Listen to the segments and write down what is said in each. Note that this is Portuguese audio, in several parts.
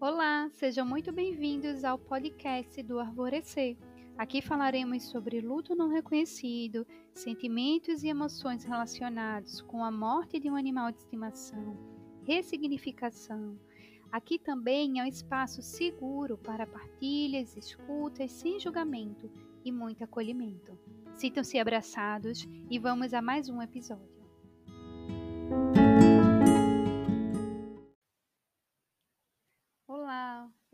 Olá, sejam muito bem-vindos ao podcast do Arvorecer. Aqui falaremos sobre luto não reconhecido, sentimentos e emoções relacionados com a morte de um animal de estimação, ressignificação. Aqui também é um espaço seguro para partilhas, escutas sem julgamento e muito acolhimento. Sintam-se abraçados e vamos a mais um episódio.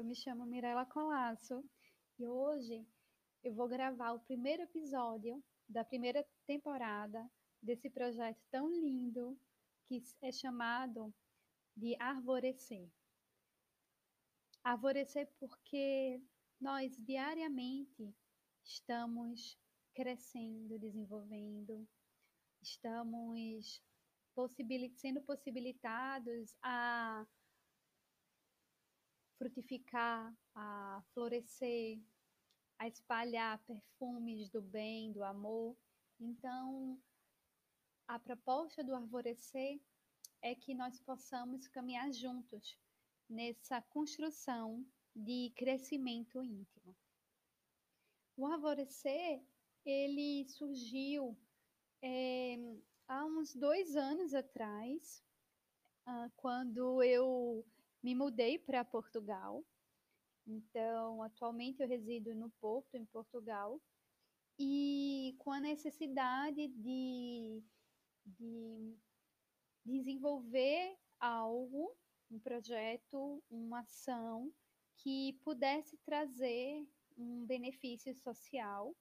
Me chamo Mirella Colasso e hoje eu vou gravar o primeiro episódio da primeira temporada desse projeto tão lindo que é chamado de Arvorecer. Arvorecer porque nós diariamente estamos crescendo, desenvolvendo, estamos possibil sendo possibilitados a frutificar, a florescer, a espalhar perfumes do bem, do amor. Então, a proposta do arvorecer é que nós possamos caminhar juntos nessa construção de crescimento íntimo. O arvorecer, ele surgiu é, há uns dois anos atrás, uh, quando eu me mudei para Portugal. Então, atualmente eu resido no Porto, em Portugal, e com a necessidade de, de desenvolver algo, um projeto, uma ação que pudesse trazer um benefício social.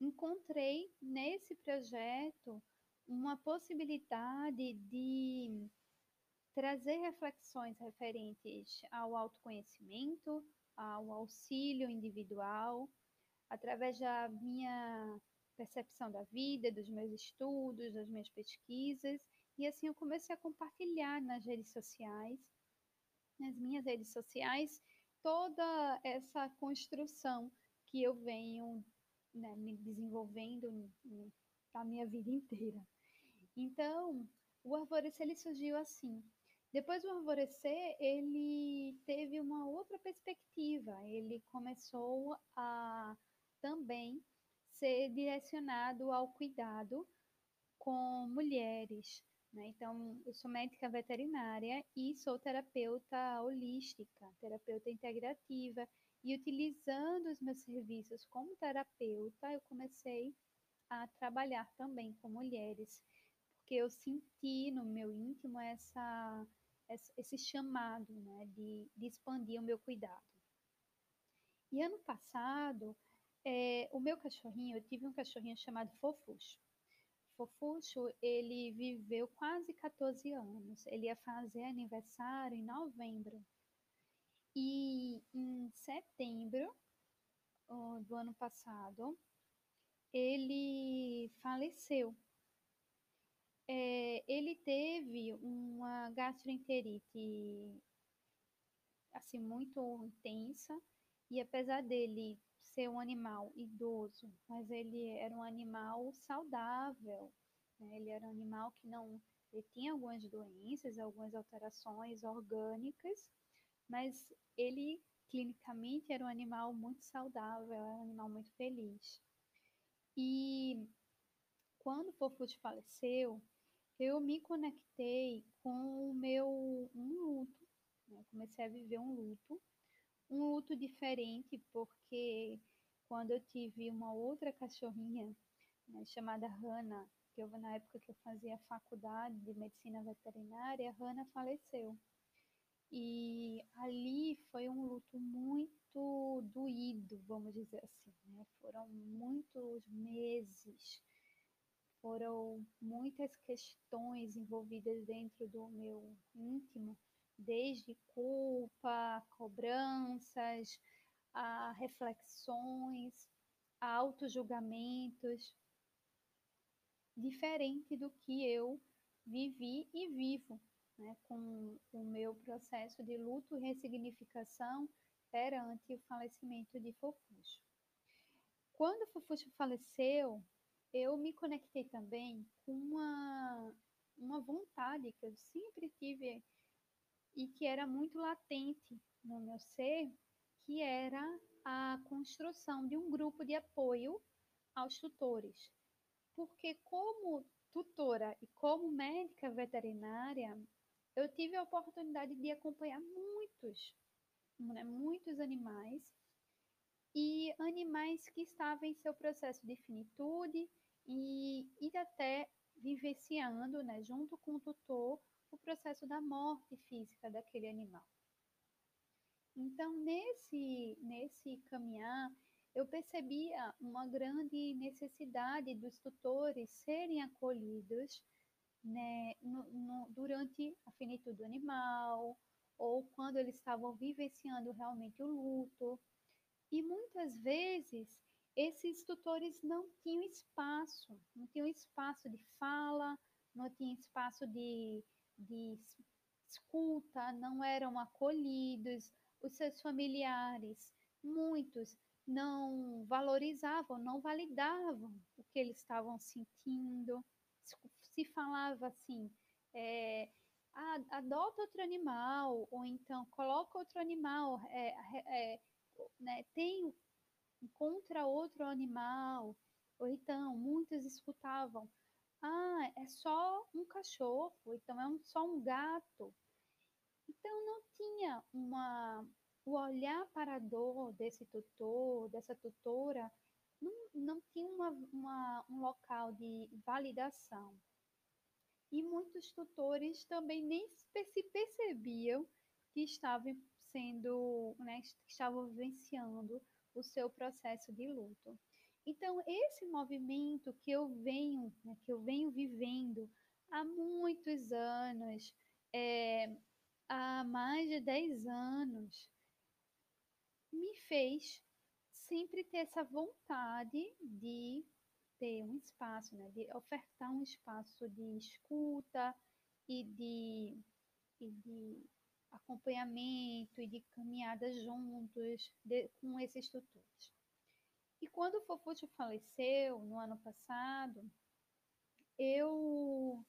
Encontrei nesse projeto uma possibilidade de trazer reflexões referentes ao autoconhecimento, ao auxílio individual, através da minha percepção da vida, dos meus estudos, das minhas pesquisas, e assim eu comecei a compartilhar nas redes sociais, nas minhas redes sociais, toda essa construção que eu venho né, me desenvolvendo na minha vida inteira. Então, o arvorecer ele surgiu assim, depois do Alvorecer, ele teve uma outra perspectiva. Ele começou a também ser direcionado ao cuidado com mulheres. Né? Então, eu sou médica veterinária e sou terapeuta holística, terapeuta integrativa. E utilizando os meus serviços como terapeuta, eu comecei a trabalhar também com mulheres, porque eu senti no meu íntimo essa esse chamado né, de, de expandir o meu cuidado. E ano passado, é, o meu cachorrinho, eu tive um cachorrinho chamado Fofuxo. Fofuxo, ele viveu quase 14 anos. Ele ia fazer aniversário em novembro. E em setembro do ano passado, ele faleceu é, ele teve uma gastroenterite assim muito intensa e apesar dele ser um animal idoso, mas ele era um animal saudável, né? ele era um animal que não ele tinha algumas doenças, algumas alterações orgânicas, mas ele clinicamente era um animal muito saudável, era um animal muito feliz. E quando o Fofute faleceu, eu me conectei com o meu um luto, né? comecei a viver um luto, um luto diferente porque quando eu tive uma outra cachorrinha né, chamada Hannah, que eu na época que eu fazia faculdade de medicina veterinária, Hannah faleceu. E ali foi um luto muito doído, vamos dizer assim, né? Foram muitos meses foram muitas questões envolvidas dentro do meu íntimo, desde culpa, cobranças, a reflexões, a autojulgamentos, diferente do que eu vivi e vivo né, com o meu processo de luto e ressignificação perante o falecimento de Fofuxo. Quando Fofuxo faleceu, eu me conectei também com uma, uma vontade que eu sempre tive e que era muito latente no meu ser, que era a construção de um grupo de apoio aos tutores. Porque como tutora e como médica veterinária, eu tive a oportunidade de acompanhar muitos, né, muitos animais e animais que estavam em seu processo de finitude e, e até vivenciando, né, junto com o tutor, o processo da morte física daquele animal. Então, nesse, nesse caminhar, eu percebia uma grande necessidade dos tutores serem acolhidos né, no, no, durante a finitude do animal, ou quando eles estavam vivenciando realmente o luto. E muitas vezes esses tutores não tinham espaço, não tinham espaço de fala, não tinham espaço de, de escuta, não eram acolhidos, os seus familiares, muitos não valorizavam, não validavam o que eles estavam sentindo. Se falava assim, é, adota outro animal, ou então coloca outro animal, é, é, né, tem, encontra outro animal, ou então muitos escutavam, ah, é só um cachorro, então é um, só um gato. Então não tinha uma o olhar para a dor desse tutor, dessa tutora, não, não tinha uma, uma, um local de validação. E muitos tutores também nem se percebiam que estavam sendo, né, estavam vivenciando o seu processo de luto. Então, esse movimento que eu venho, né, que eu venho vivendo há muitos anos, é, há mais de 10 anos, me fez sempre ter essa vontade de ter um espaço, né, de ofertar um espaço de escuta e de, e de acompanhamento e de caminhada juntos de, com esses tutores. E quando o Fofuxo faleceu no ano passado, eu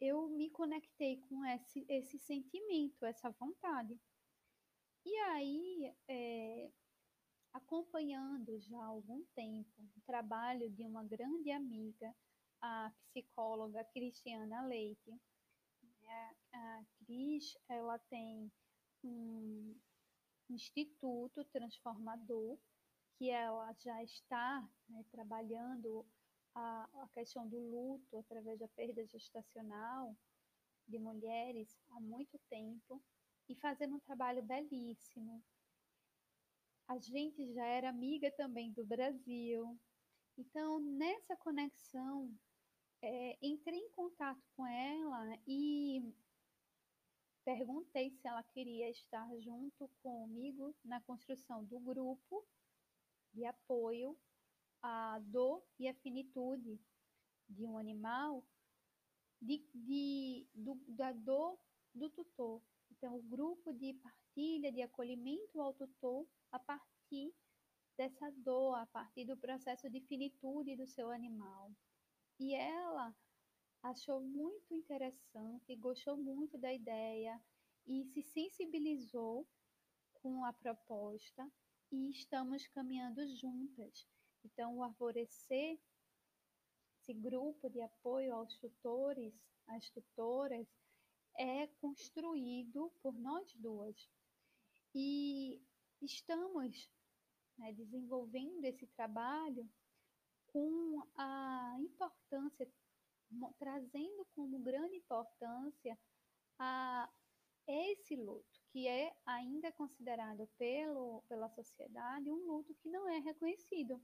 eu me conectei com esse, esse sentimento, essa vontade. E aí, é, acompanhando já há algum tempo o trabalho de uma grande amiga, a psicóloga Cristiana Leite. A Cris, ela tem um instituto transformador que ela já está né, trabalhando a, a questão do luto através da perda gestacional de mulheres há muito tempo e fazendo um trabalho belíssimo. A gente já era amiga também do Brasil. Então, nessa conexão, é, entrei em contato com ela e perguntei se ela queria estar junto comigo na construção do grupo de apoio à dor e à finitude de um animal, de, de, do, da dor do tutor. Então, o grupo de partilha, de acolhimento ao tutor a partir dessa dor, a partir do processo de finitude do seu animal. E ela achou muito interessante, gostou muito da ideia e se sensibilizou com a proposta e estamos caminhando juntas. Então, o Arvorecer, esse grupo de apoio aos tutores, às tutoras, é construído por nós duas. E estamos né, desenvolvendo esse trabalho com a importância, trazendo como grande importância a esse luto, que é ainda considerado pelo, pela sociedade um luto que não é reconhecido,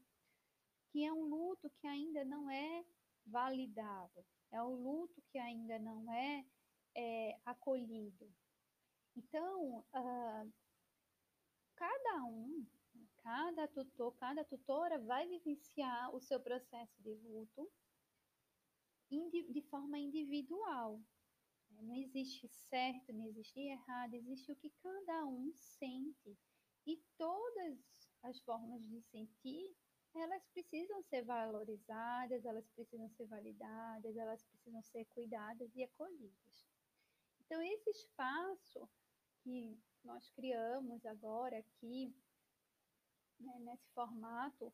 que é um luto que ainda não é validado, é um luto que ainda não é é, acolhido. Então, uh, cada um, cada tutor, cada tutora vai vivenciar o seu processo de luto de forma individual. Não existe certo, não existe errado, existe o que cada um sente. E todas as formas de sentir, elas precisam ser valorizadas, elas precisam ser validadas, elas precisam ser cuidadas e acolhidas. Então, esse espaço que nós criamos agora aqui, né, nesse formato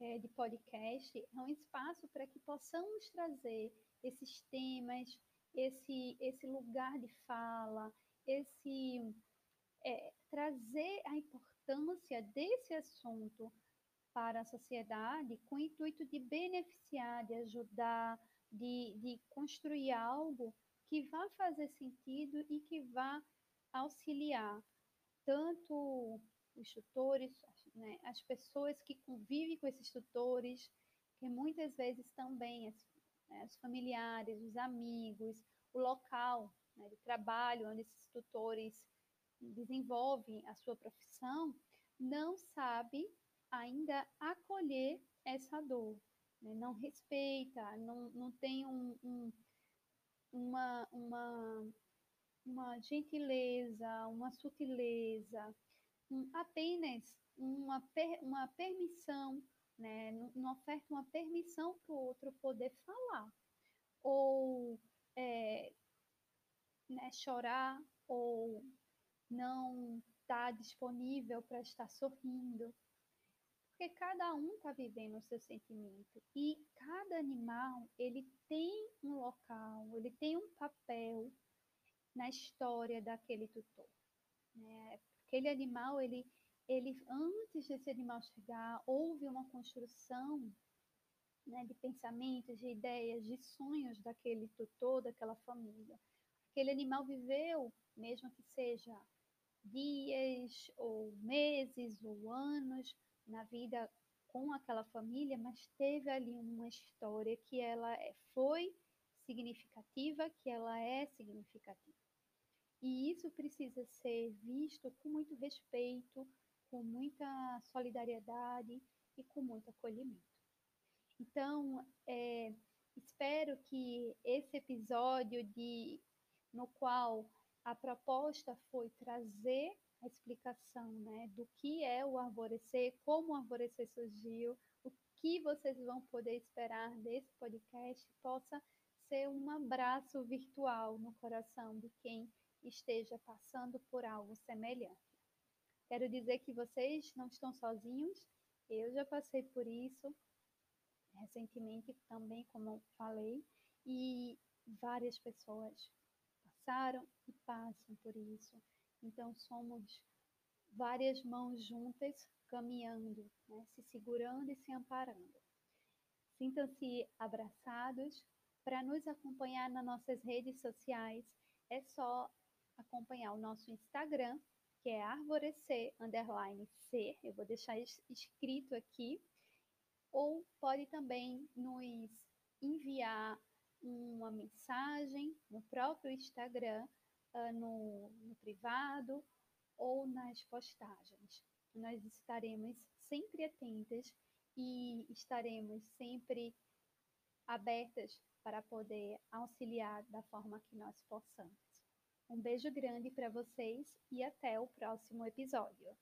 é, de podcast, é um espaço para que possamos trazer esses temas, esse, esse lugar de fala, esse é, trazer a importância desse assunto para a sociedade com o intuito de beneficiar, de ajudar, de, de construir algo que vá fazer sentido e que vá auxiliar tanto os tutores, né, as pessoas que convivem com esses tutores, que muitas vezes também as, né, os familiares, os amigos, o local né, de trabalho onde esses tutores desenvolvem a sua profissão, não sabe ainda acolher essa dor, né? não respeita, não, não tem um, um, uma, uma, uma gentileza, uma sutileza, um, apenas uma, per, uma permissão, né? não oferta uma permissão para o outro poder falar, ou é, né, chorar, ou não estar tá disponível para estar sorrindo, porque cada um está vivendo o seu sentimento e cada animal ele tem um local, ele tem um papel na história daquele tutor. Né? Aquele animal ele ele antes desse animal chegar houve uma construção né, de pensamentos, de ideias, de sonhos daquele tutor, daquela família. Aquele animal viveu, mesmo que seja dias ou meses ou anos, na vida com aquela família, mas teve ali uma história que ela é, foi significativa, que ela é significativa. E isso precisa ser visto com muito respeito, com muita solidariedade e com muito acolhimento. Então, é, espero que esse episódio de no qual a proposta foi trazer a explicação né, do que é o arvorecer, como o arvorecer surgiu, o que vocês vão poder esperar desse podcast possa ser um abraço virtual no coração de quem esteja passando por algo semelhante. Quero dizer que vocês não estão sozinhos, eu já passei por isso recentemente também, como falei, e várias pessoas passaram e passam por isso. Então, somos várias mãos juntas caminhando, né? se segurando e se amparando. Sintam-se abraçados. Para nos acompanhar nas nossas redes sociais, é só acompanhar o nosso Instagram, que é arvorecer underline C. Eu vou deixar escrito aqui. Ou pode também nos enviar uma mensagem no próprio Instagram uh, no, no privado ou nas postagens. Nós estaremos sempre atentas e estaremos sempre abertas para poder auxiliar da forma que nós possamos. Um beijo grande para vocês e até o próximo episódio.